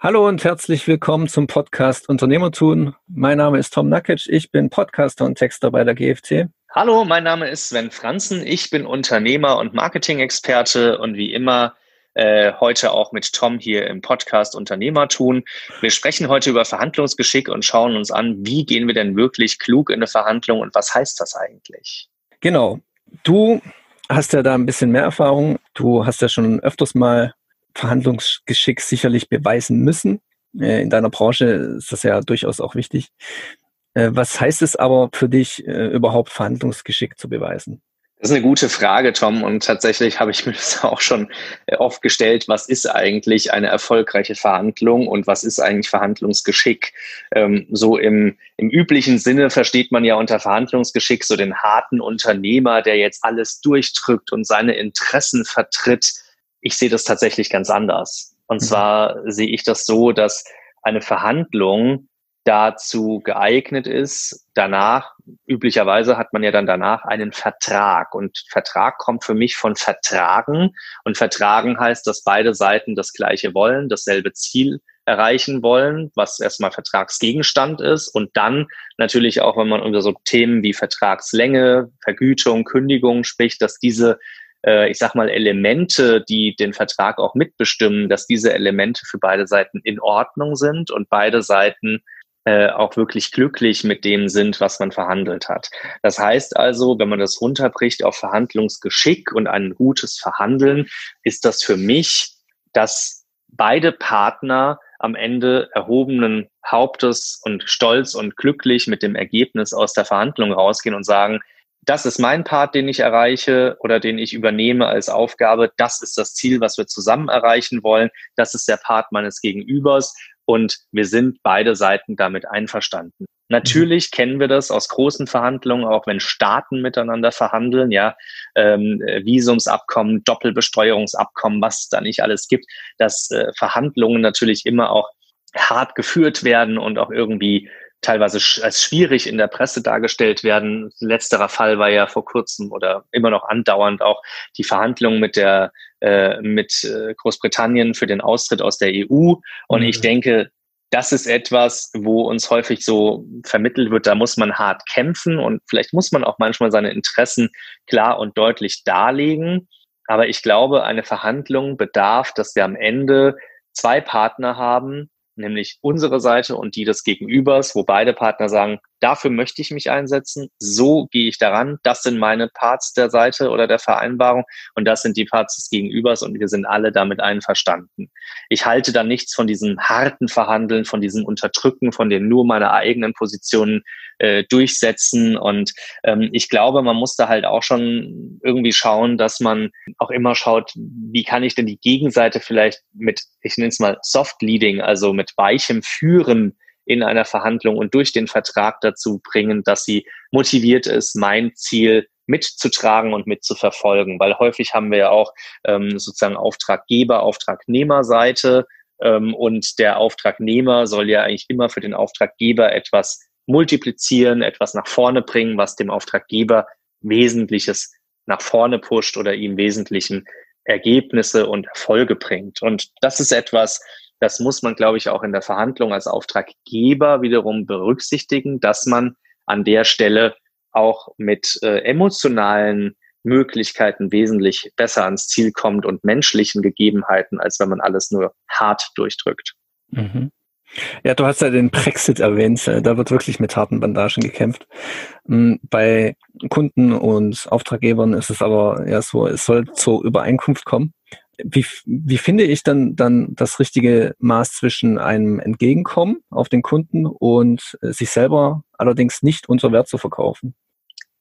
Hallo und herzlich willkommen zum Podcast Unternehmertun. Mein Name ist Tom Nakic, ich bin Podcaster und Texter bei der GFC. Hallo, mein Name ist Sven Franzen, ich bin Unternehmer und Marketing-Experte und wie immer äh, heute auch mit Tom hier im Podcast Unternehmertun. Wir sprechen heute über Verhandlungsgeschick und schauen uns an, wie gehen wir denn wirklich klug in eine Verhandlung und was heißt das eigentlich? Genau. Du hast ja da ein bisschen mehr Erfahrung. Du hast ja schon öfters mal Verhandlungsgeschick sicherlich beweisen müssen. Äh, in deiner Branche ist das ja durchaus auch wichtig. Äh, was heißt es aber für dich, äh, überhaupt Verhandlungsgeschick zu beweisen? Das ist eine gute Frage, Tom. Und tatsächlich habe ich mir das auch schon oft gestellt. Was ist eigentlich eine erfolgreiche Verhandlung und was ist eigentlich Verhandlungsgeschick? Ähm, so im, im üblichen Sinne versteht man ja unter Verhandlungsgeschick so den harten Unternehmer, der jetzt alles durchdrückt und seine Interessen vertritt ich sehe das tatsächlich ganz anders. Und mhm. zwar sehe ich das so, dass eine Verhandlung dazu geeignet ist. Danach, üblicherweise hat man ja dann danach einen Vertrag. Und Vertrag kommt für mich von Vertragen. Und Vertragen heißt, dass beide Seiten das Gleiche wollen, dasselbe Ziel erreichen wollen, was erstmal Vertragsgegenstand ist. Und dann natürlich auch, wenn man über so Themen wie Vertragslänge, Vergütung, Kündigung spricht, dass diese äh, ich sag mal, Elemente, die den Vertrag auch mitbestimmen, dass diese Elemente für beide Seiten in Ordnung sind und beide Seiten äh, auch wirklich glücklich mit dem sind, was man verhandelt hat. Das heißt also, wenn man das runterbricht auf Verhandlungsgeschick und ein gutes Verhandeln, ist das für mich, dass beide Partner am Ende erhobenen Hauptes und stolz und glücklich mit dem Ergebnis aus der Verhandlung rausgehen und sagen, das ist mein Part, den ich erreiche oder den ich übernehme als Aufgabe. Das ist das Ziel, was wir zusammen erreichen wollen. Das ist der Part meines Gegenübers und wir sind beide Seiten damit einverstanden. Natürlich kennen wir das aus großen Verhandlungen, auch wenn Staaten miteinander verhandeln, ja, ähm, Visumsabkommen, Doppelbesteuerungsabkommen, was es da nicht alles gibt, dass äh, Verhandlungen natürlich immer auch hart geführt werden und auch irgendwie teilweise als schwierig in der Presse dargestellt werden. Letzterer Fall war ja vor kurzem oder immer noch andauernd auch die Verhandlungen mit der äh, mit äh, Großbritannien für den Austritt aus der EU. Und mhm. ich denke, das ist etwas, wo uns häufig so vermittelt wird, da muss man hart kämpfen und vielleicht muss man auch manchmal seine Interessen klar und deutlich darlegen. Aber ich glaube, eine Verhandlung bedarf, dass wir am Ende zwei Partner haben, nämlich unsere Seite und die des Gegenübers, wo beide Partner sagen, dafür möchte ich mich einsetzen, so gehe ich daran, das sind meine Parts der Seite oder der Vereinbarung und das sind die Parts des Gegenübers und wir sind alle damit einverstanden. Ich halte da nichts von diesem harten Verhandeln, von diesem Unterdrücken, von dem nur meine eigenen Positionen äh, durchsetzen. Und ähm, ich glaube, man muss da halt auch schon irgendwie schauen, dass man auch immer schaut, wie kann ich denn die Gegenseite vielleicht mit, ich nenne es mal Soft Leading, also mit weichem Führen in einer Verhandlung und durch den Vertrag dazu bringen, dass sie motiviert ist, mein Ziel mitzutragen und mitzuverfolgen. Weil häufig haben wir ja auch ähm, sozusagen Auftraggeber, Auftragnehmerseite ähm, und der Auftragnehmer soll ja eigentlich immer für den Auftraggeber etwas multiplizieren, etwas nach vorne bringen, was dem Auftraggeber Wesentliches nach vorne pusht oder ihm wesentlichen Ergebnisse und Erfolge bringt. Und das ist etwas, das muss man, glaube ich, auch in der Verhandlung als Auftraggeber wiederum berücksichtigen, dass man an der Stelle auch mit äh, emotionalen Möglichkeiten wesentlich besser ans Ziel kommt und menschlichen Gegebenheiten, als wenn man alles nur hart durchdrückt. Mhm. Ja, du hast ja den Brexit erwähnt. Äh, da wird wirklich mit harten Bandagen gekämpft. Hm, bei Kunden und Auftraggebern ist es aber ja so, es soll zur Übereinkunft kommen wie, wie finde ich dann, dann das richtige Maß zwischen einem Entgegenkommen auf den Kunden und äh, sich selber allerdings nicht unter Wert zu verkaufen?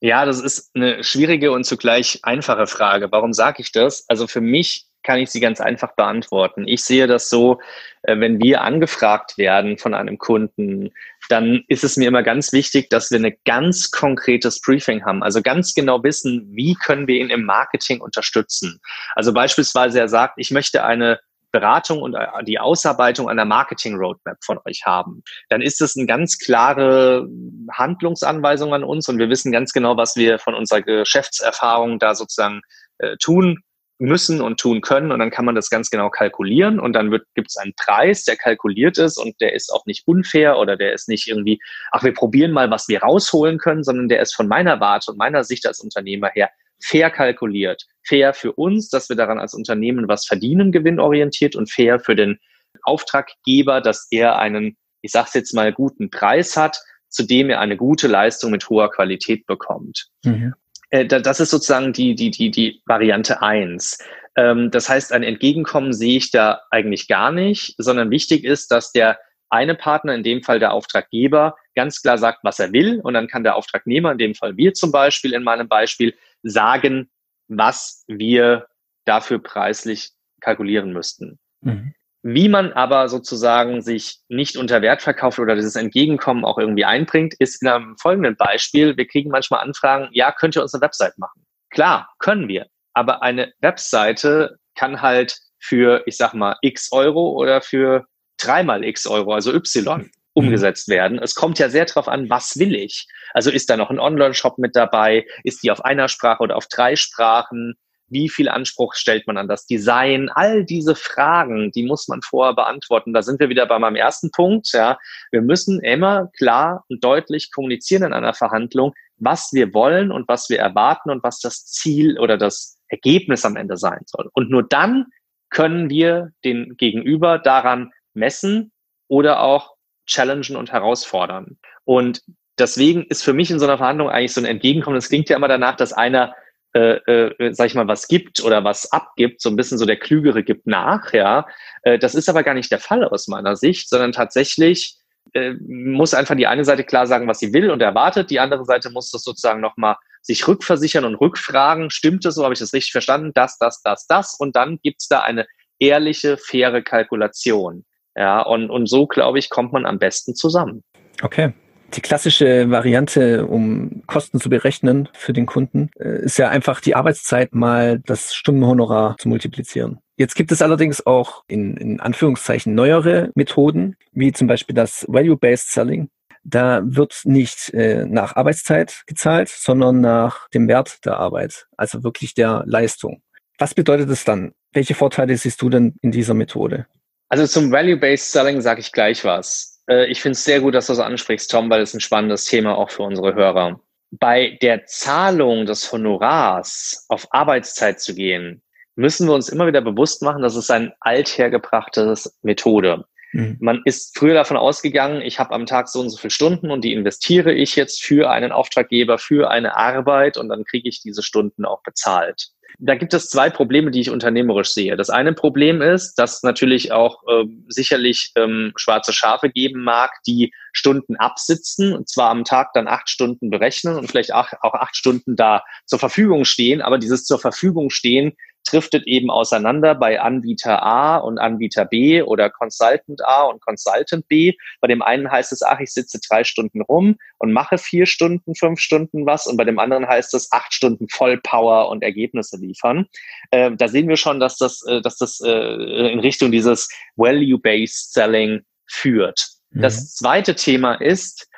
Ja, das ist eine schwierige und zugleich einfache Frage. Warum sage ich das? Also für mich kann ich sie ganz einfach beantworten. Ich sehe das so, äh, wenn wir angefragt werden von einem Kunden, dann ist es mir immer ganz wichtig, dass wir ein ganz konkretes Briefing haben. Also ganz genau wissen, wie können wir ihn im Marketing unterstützen. Also beispielsweise er sagt, ich möchte eine Beratung und äh, die Ausarbeitung einer Marketing-Roadmap von euch haben, dann ist es eine ganz klare Handlungsanweisung an uns und wir wissen ganz genau, was wir von unserer Geschäftserfahrung da sozusagen äh, tun müssen und tun können und dann kann man das ganz genau kalkulieren und dann gibt es einen Preis, der kalkuliert ist und der ist auch nicht unfair oder der ist nicht irgendwie, ach, wir probieren mal, was wir rausholen können, sondern der ist von meiner Warte und meiner Sicht als Unternehmer her fair kalkuliert. Fair für uns, dass wir daran als Unternehmen was verdienen, gewinnorientiert und fair für den Auftraggeber, dass er einen, ich sag's jetzt mal, guten Preis hat, zu dem er eine gute Leistung mit hoher Qualität bekommt. Mhm. Äh, das ist sozusagen die, die, die, die Variante eins. Ähm, das heißt, ein Entgegenkommen sehe ich da eigentlich gar nicht, sondern wichtig ist, dass der eine Partner, in dem Fall der Auftraggeber, ganz klar sagt, was er will. Und dann kann der Auftragnehmer, in dem Fall wir zum Beispiel, in meinem Beispiel, sagen, was wir dafür preislich kalkulieren müssten. Mhm. Wie man aber sozusagen sich nicht unter Wert verkauft oder dieses Entgegenkommen auch irgendwie einbringt, ist in einem folgenden Beispiel. Wir kriegen manchmal Anfragen, ja, könnt ihr uns eine Website machen? Klar, können wir. Aber eine Webseite kann halt für, ich sag mal, x Euro oder für dreimal x Euro, also Y, mhm. umgesetzt werden. Es kommt ja sehr darauf an, was will ich? Also ist da noch ein Online-Shop mit dabei? Ist die auf einer Sprache oder auf drei Sprachen? Wie viel Anspruch stellt man an das Design? All diese Fragen, die muss man vorher beantworten. Da sind wir wieder bei meinem ersten Punkt. Ja, wir müssen immer klar und deutlich kommunizieren in einer Verhandlung, was wir wollen und was wir erwarten und was das Ziel oder das Ergebnis am Ende sein soll. Und nur dann können wir den Gegenüber daran messen oder auch challengen und herausfordern. Und deswegen ist für mich in so einer Verhandlung eigentlich so ein Entgegenkommen. Das klingt ja immer danach, dass einer äh, äh, sag ich mal, was gibt oder was abgibt, so ein bisschen so der Klügere gibt nach, ja. Äh, das ist aber gar nicht der Fall aus meiner Sicht, sondern tatsächlich äh, muss einfach die eine Seite klar sagen, was sie will und erwartet, die andere Seite muss das sozusagen nochmal sich rückversichern und rückfragen, stimmt es so, habe ich das richtig verstanden, das, das, das, das und dann gibt's da eine ehrliche, faire Kalkulation. Ja, und, und so, glaube ich, kommt man am besten zusammen. Okay, die klassische Variante, um Kosten zu berechnen für den Kunden, äh, ist ja einfach die Arbeitszeit mal das Stundenhonorar zu multiplizieren. Jetzt gibt es allerdings auch in, in Anführungszeichen neuere Methoden, wie zum Beispiel das Value-Based Selling. Da wird nicht äh, nach Arbeitszeit gezahlt, sondern nach dem Wert der Arbeit, also wirklich der Leistung. Was bedeutet es dann? Welche Vorteile siehst du denn in dieser Methode? Also zum Value-Based Selling sage ich gleich was. Äh, ich finde es sehr gut, dass du das ansprichst, Tom, weil es ein spannendes Thema auch für unsere Hörer. Bei der Zahlung des Honorars auf Arbeitszeit zu gehen, müssen wir uns immer wieder bewusst machen, dass es ein althergebrachtes Methode. Mhm. Man ist früher davon ausgegangen, ich habe am Tag so und so viele Stunden und die investiere ich jetzt für einen Auftraggeber, für eine Arbeit und dann kriege ich diese Stunden auch bezahlt da gibt es zwei Probleme, die ich unternehmerisch sehe. Das eine Problem ist, dass natürlich auch äh, sicherlich ähm, schwarze Schafe geben mag, die Stunden absitzen, und zwar am Tag dann acht Stunden berechnen und vielleicht auch, auch acht Stunden da zur Verfügung stehen. Aber dieses zur Verfügung stehen driftet eben auseinander bei Anbieter A und Anbieter B oder Consultant A und Consultant B. Bei dem einen heißt es, ach, ich sitze drei Stunden rum und mache vier Stunden, fünf Stunden was. Und bei dem anderen heißt es acht Stunden Vollpower und Ergebnisse liefern. Äh, da sehen wir schon, dass das, äh, dass das äh, in Richtung dieses Value-Based Selling führt. Mhm. Das zweite Thema ist, ähm,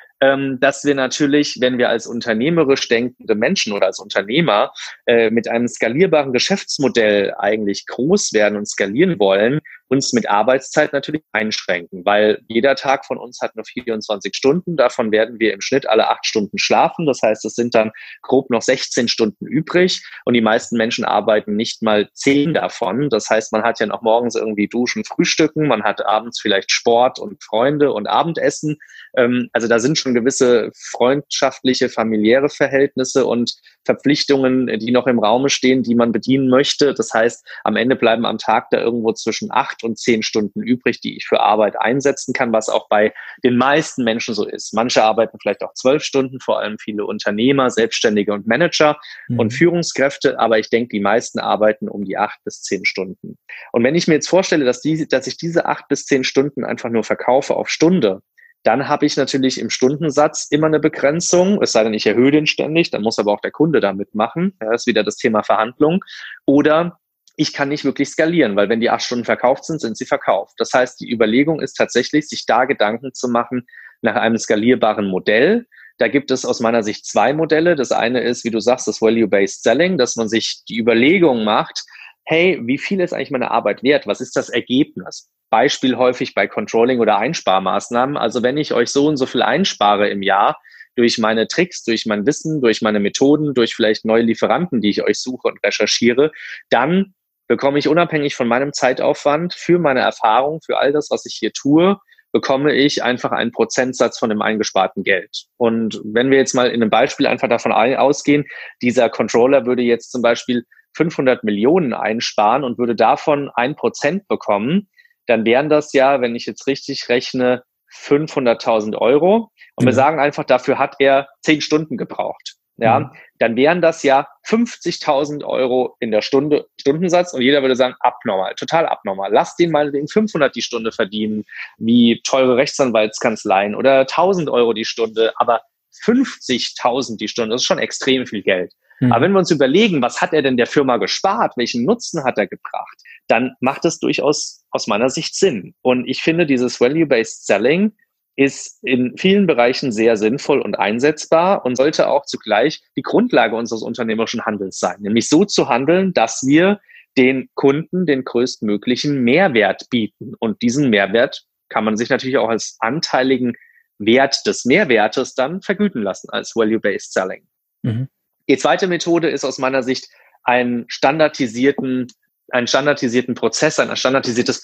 dass wir natürlich, wenn wir als unternehmerisch denkende Menschen oder als Unternehmer äh, mit einem skalierbaren Geschäftsmodell eigentlich groß werden und skalieren wollen, uns mit Arbeitszeit natürlich einschränken, weil jeder Tag von uns hat nur 24 Stunden. Davon werden wir im Schnitt alle acht Stunden schlafen. Das heißt, es sind dann grob noch 16 Stunden übrig und die meisten Menschen arbeiten nicht mal zehn davon. Das heißt, man hat ja noch morgens irgendwie Duschen, Frühstücken, man hat abends vielleicht Sport und Freunde und Abendessen. Ähm, also da sind schon gewisse freundschaftliche, familiäre Verhältnisse und Verpflichtungen, die noch im Raume stehen, die man bedienen möchte. Das heißt, am Ende bleiben am Tag da irgendwo zwischen acht und zehn Stunden übrig, die ich für Arbeit einsetzen kann, was auch bei den meisten Menschen so ist. Manche arbeiten vielleicht auch zwölf Stunden, vor allem viele Unternehmer, Selbstständige und Manager mhm. und Führungskräfte, aber ich denke, die meisten arbeiten um die acht bis zehn Stunden. Und wenn ich mir jetzt vorstelle, dass, die, dass ich diese acht bis zehn Stunden einfach nur verkaufe auf Stunde, dann habe ich natürlich im Stundensatz immer eine Begrenzung, es sei denn, ich erhöhe den ständig, dann muss aber auch der Kunde da mitmachen. Das ist wieder das Thema Verhandlung. Oder ich kann nicht wirklich skalieren, weil wenn die acht Stunden verkauft sind, sind sie verkauft. Das heißt, die Überlegung ist tatsächlich, sich da Gedanken zu machen nach einem skalierbaren Modell. Da gibt es aus meiner Sicht zwei Modelle. Das eine ist, wie du sagst, das Value-Based Selling, dass man sich die Überlegung macht, hey, wie viel ist eigentlich meine Arbeit wert? Was ist das Ergebnis? Beispiel häufig bei Controlling oder Einsparmaßnahmen. Also wenn ich euch so und so viel einspare im Jahr, durch meine Tricks, durch mein Wissen, durch meine Methoden, durch vielleicht neue Lieferanten, die ich euch suche und recherchiere, dann bekomme ich unabhängig von meinem Zeitaufwand für meine Erfahrung, für all das, was ich hier tue, bekomme ich einfach einen Prozentsatz von dem eingesparten Geld. Und wenn wir jetzt mal in einem Beispiel einfach davon ausgehen, dieser Controller würde jetzt zum Beispiel 500 Millionen einsparen und würde davon ein Prozent bekommen, dann wären das ja, wenn ich jetzt richtig rechne, 500.000 Euro. Und mhm. wir sagen einfach, dafür hat er zehn Stunden gebraucht. Ja, mhm. dann wären das ja 50.000 Euro in der Stunde, Stundensatz und jeder würde sagen, abnormal, total abnormal. Lass den mal wegen 500 die Stunde verdienen, wie teure Rechtsanwaltskanzleien oder 1000 Euro die Stunde, aber 50.000 die Stunde, das ist schon extrem viel Geld. Mhm. Aber wenn wir uns überlegen, was hat er denn der Firma gespart, welchen Nutzen hat er gebracht, dann macht es durchaus aus meiner Sicht Sinn. Und ich finde, dieses Value-Based Selling ist in vielen Bereichen sehr sinnvoll und einsetzbar und sollte auch zugleich die Grundlage unseres unternehmerischen Handels sein, nämlich so zu handeln, dass wir den Kunden den größtmöglichen Mehrwert bieten. Und diesen Mehrwert kann man sich natürlich auch als anteiligen Wert des Mehrwertes dann vergüten lassen als Value-Based Selling. Mhm. Die zweite Methode ist aus meiner Sicht einen standardisierten, einen standardisierten Prozess, ein standardisiertes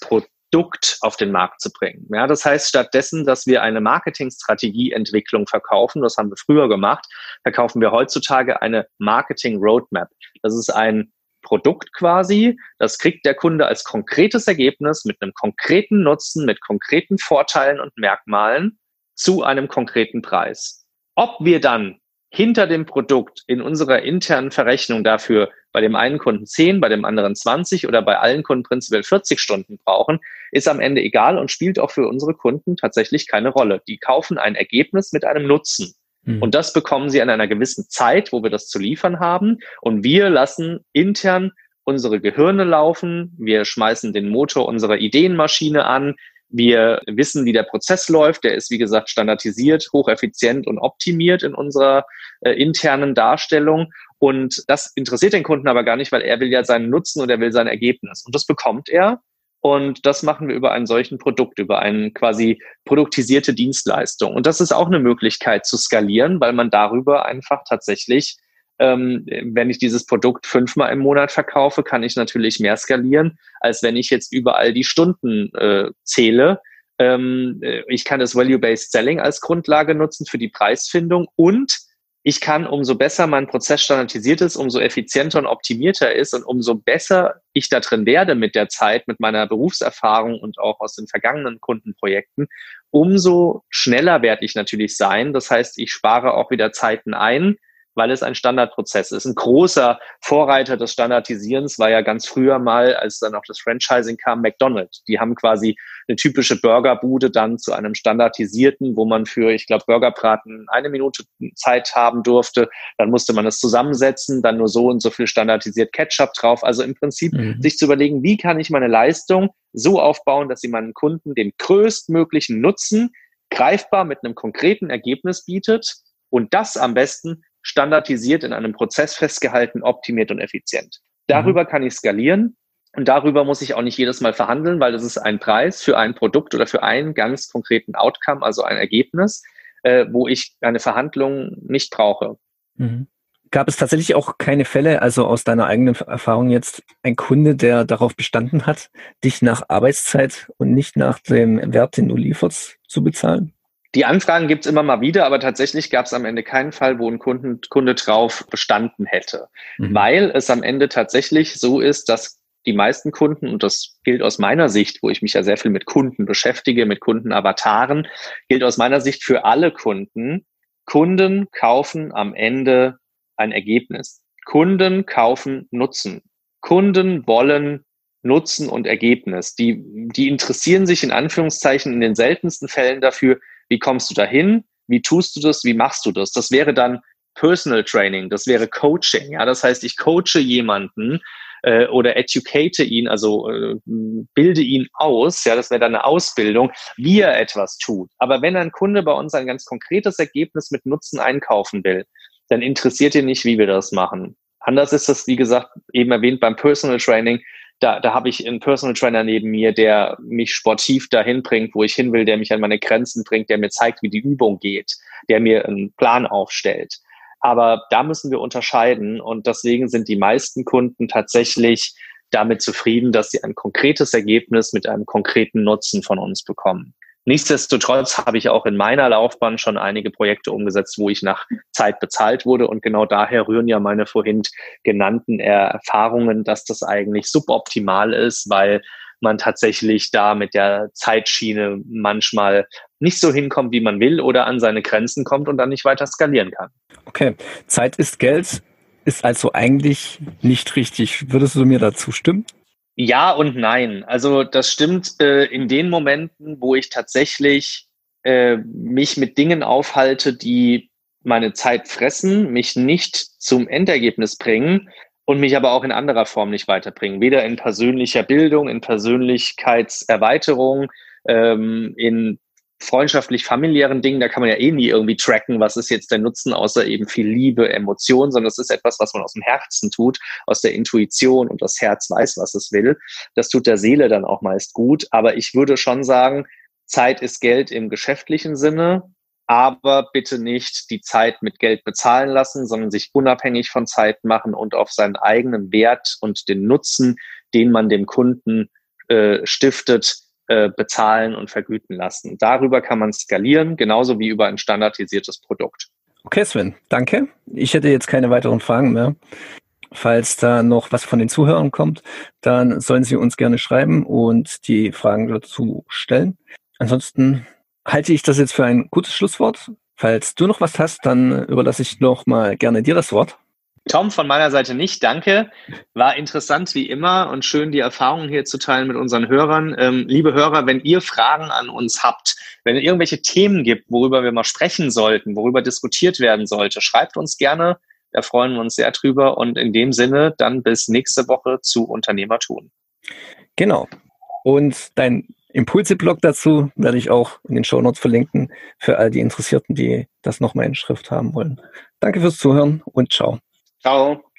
Produkt auf den Markt zu bringen. Ja, das heißt, stattdessen, dass wir eine Marketingstrategieentwicklung verkaufen, das haben wir früher gemacht, verkaufen wir heutzutage eine Marketing Roadmap. Das ist ein Produkt quasi, das kriegt der Kunde als konkretes Ergebnis mit einem konkreten Nutzen, mit konkreten Vorteilen und Merkmalen zu einem konkreten Preis. Ob wir dann hinter dem Produkt in unserer internen Verrechnung dafür bei dem einen Kunden 10, bei dem anderen 20 oder bei allen Kunden prinzipiell 40 Stunden brauchen, ist am Ende egal und spielt auch für unsere Kunden tatsächlich keine Rolle. Die kaufen ein Ergebnis mit einem Nutzen. Mhm. Und das bekommen sie an einer gewissen Zeit, wo wir das zu liefern haben. Und wir lassen intern unsere Gehirne laufen. Wir schmeißen den Motor unserer Ideenmaschine an. Wir wissen, wie der Prozess läuft. Der ist, wie gesagt, standardisiert, hocheffizient und optimiert in unserer äh, internen Darstellung. Und das interessiert den Kunden aber gar nicht, weil er will ja seinen Nutzen und er will sein Ergebnis. Und das bekommt er. Und das machen wir über einen solchen Produkt, über eine quasi produktisierte Dienstleistung. Und das ist auch eine Möglichkeit zu skalieren, weil man darüber einfach tatsächlich ähm, wenn ich dieses Produkt fünfmal im Monat verkaufe, kann ich natürlich mehr skalieren, als wenn ich jetzt überall die Stunden äh, zähle. Ähm, äh, ich kann das Value-Based Selling als Grundlage nutzen für die Preisfindung und ich kann, umso besser mein Prozess standardisiert ist, umso effizienter und optimierter ist und umso besser ich da drin werde mit der Zeit, mit meiner Berufserfahrung und auch aus den vergangenen Kundenprojekten, umso schneller werde ich natürlich sein. Das heißt, ich spare auch wieder Zeiten ein, weil es ein Standardprozess ist. Ein großer Vorreiter des Standardisierens war ja ganz früher mal, als dann auch das Franchising kam, McDonald's. Die haben quasi eine typische Burgerbude dann zu einem standardisierten, wo man für, ich glaube, Burgerbraten eine Minute Zeit haben durfte. Dann musste man es zusammensetzen, dann nur so und so viel standardisiert Ketchup drauf. Also im Prinzip mhm. sich zu überlegen, wie kann ich meine Leistung so aufbauen, dass sie meinen Kunden den größtmöglichen Nutzen greifbar mit einem konkreten Ergebnis bietet und das am besten standardisiert in einem Prozess festgehalten, optimiert und effizient. Darüber mhm. kann ich skalieren und darüber muss ich auch nicht jedes Mal verhandeln, weil das ist ein Preis für ein Produkt oder für einen ganz konkreten Outcome, also ein Ergebnis, äh, wo ich eine Verhandlung nicht brauche. Mhm. Gab es tatsächlich auch keine Fälle, also aus deiner eigenen Erfahrung jetzt, ein Kunde, der darauf bestanden hat, dich nach Arbeitszeit und nicht nach dem Wert, den du lieferst, zu bezahlen? Die Anfragen gibt's immer mal wieder, aber tatsächlich gab es am Ende keinen Fall, wo ein Kunden, Kunde drauf bestanden hätte, mhm. weil es am Ende tatsächlich so ist, dass die meisten Kunden, und das gilt aus meiner Sicht, wo ich mich ja sehr viel mit Kunden beschäftige, mit Kundenavataren, gilt aus meiner Sicht für alle Kunden, Kunden kaufen am Ende ein Ergebnis. Kunden kaufen Nutzen. Kunden wollen Nutzen und Ergebnis. Die, die interessieren sich in Anführungszeichen in den seltensten Fällen dafür, wie kommst du dahin? Wie tust du das? Wie machst du das? Das wäre dann Personal Training, das wäre Coaching. Ja, das heißt, ich coache jemanden äh, oder educate ihn, also äh, bilde ihn aus. Ja, das wäre dann eine Ausbildung, wie er etwas tut. Aber wenn ein Kunde bei uns ein ganz konkretes Ergebnis mit Nutzen einkaufen will, dann interessiert ihn nicht, wie wir das machen. Anders ist das, wie gesagt, eben erwähnt beim Personal Training. Da, da habe ich einen Personal Trainer neben mir, der mich sportiv dahin bringt, wo ich hin will, der mich an meine Grenzen bringt, der mir zeigt, wie die Übung geht, der mir einen Plan aufstellt. Aber da müssen wir unterscheiden und deswegen sind die meisten Kunden tatsächlich damit zufrieden, dass sie ein konkretes Ergebnis mit einem konkreten Nutzen von uns bekommen. Nichtsdestotrotz habe ich auch in meiner Laufbahn schon einige Projekte umgesetzt, wo ich nach Zeit bezahlt wurde. Und genau daher rühren ja meine vorhin genannten Erfahrungen, dass das eigentlich suboptimal ist, weil man tatsächlich da mit der Zeitschiene manchmal nicht so hinkommt, wie man will oder an seine Grenzen kommt und dann nicht weiter skalieren kann. Okay, Zeit ist Geld ist also eigentlich nicht richtig. Würdest du mir dazu stimmen? Ja und nein. Also das stimmt äh, in den Momenten, wo ich tatsächlich äh, mich mit Dingen aufhalte, die meine Zeit fressen, mich nicht zum Endergebnis bringen und mich aber auch in anderer Form nicht weiterbringen. Weder in persönlicher Bildung, in Persönlichkeitserweiterung, ähm, in freundschaftlich familiären Dingen, da kann man ja eh nie irgendwie tracken, was ist jetzt der Nutzen, außer eben viel Liebe, Emotion, sondern es ist etwas, was man aus dem Herzen tut, aus der Intuition und das Herz weiß, was es will. Das tut der Seele dann auch meist gut. Aber ich würde schon sagen, Zeit ist Geld im geschäftlichen Sinne, aber bitte nicht die Zeit mit Geld bezahlen lassen, sondern sich unabhängig von Zeit machen und auf seinen eigenen Wert und den Nutzen, den man dem Kunden äh, stiftet, äh, bezahlen und vergüten lassen. Darüber kann man skalieren, genauso wie über ein standardisiertes Produkt. Okay, Sven, danke. Ich hätte jetzt keine weiteren Fragen mehr. Falls da noch was von den Zuhörern kommt, dann sollen sie uns gerne schreiben und die Fragen dazu stellen. Ansonsten halte ich das jetzt für ein gutes Schlusswort. Falls du noch was hast, dann überlasse ich noch mal gerne dir das Wort. Tom, von meiner Seite nicht, danke. War interessant wie immer und schön, die Erfahrungen hier zu teilen mit unseren Hörern. Ähm, liebe Hörer, wenn ihr Fragen an uns habt, wenn es irgendwelche Themen gibt, worüber wir mal sprechen sollten, worüber diskutiert werden sollte, schreibt uns gerne. Da freuen wir uns sehr drüber. Und in dem Sinne dann bis nächste Woche zu Unternehmertun. Genau. Und dein Impulse-Blog dazu werde ich auch in den Show Notes verlinken für all die Interessierten, die das nochmal in Schrift haben wollen. Danke fürs Zuhören und ciao. Ciao.